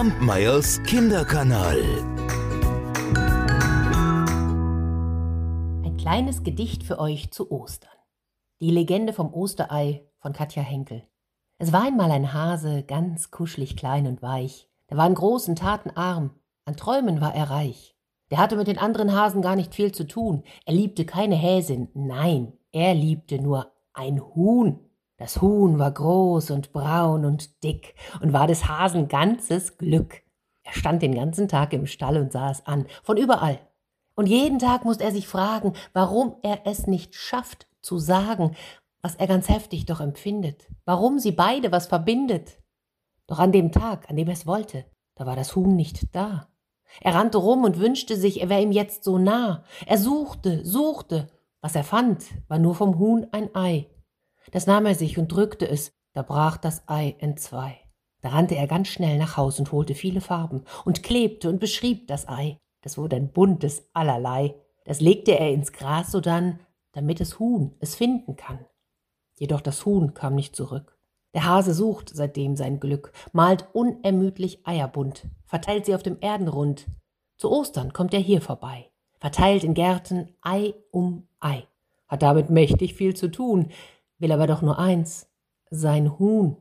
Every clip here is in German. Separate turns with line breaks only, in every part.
Kampmeyers Kinderkanal.
Ein kleines Gedicht für euch zu Ostern. Die Legende vom Osterei von Katja Henkel. Es war einmal ein Hase, ganz kuschelig klein und weich. Der war in großen Taten arm, an Träumen war er reich. Der hatte mit den anderen Hasen gar nicht viel zu tun. Er liebte keine Häsin, nein, er liebte nur ein Huhn. Das Huhn war groß und braun und dick und war des Hasen ganzes Glück. Er stand den ganzen Tag im Stall und sah es an, von überall. Und jeden Tag musste er sich fragen, warum er es nicht schafft zu sagen, was er ganz heftig doch empfindet, warum sie beide was verbindet. Doch an dem Tag, an dem er es wollte, da war das Huhn nicht da. Er rannte rum und wünschte sich, er wäre ihm jetzt so nah. Er suchte, suchte. Was er fand, war nur vom Huhn ein Ei. Das nahm er sich und drückte es, da brach das Ei entzwei. Da rannte er ganz schnell nach Haus und holte viele Farben und klebte und beschrieb das Ei. Das wurde ein buntes Allerlei. Das legte er ins Gras sodann, damit das Huhn es finden kann. Jedoch das Huhn kam nicht zurück. Der Hase sucht seitdem sein Glück, malt unermüdlich Eier bunt, verteilt sie auf dem Erdenrund. Zu Ostern kommt er hier vorbei, verteilt in Gärten Ei um Ei, hat damit mächtig viel zu tun, will aber doch nur eins, sein Huhn.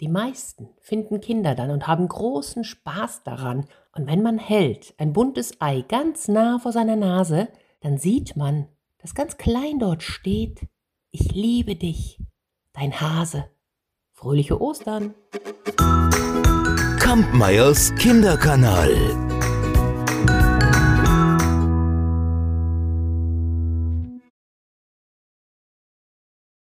Die meisten finden Kinder dann und haben großen Spaß daran. Und wenn man hält ein buntes Ei ganz nah vor seiner Nase, dann sieht man, dass ganz klein dort steht, ich liebe dich, dein Hase. Fröhliche Ostern!
Kampmeyers Kinderkanal.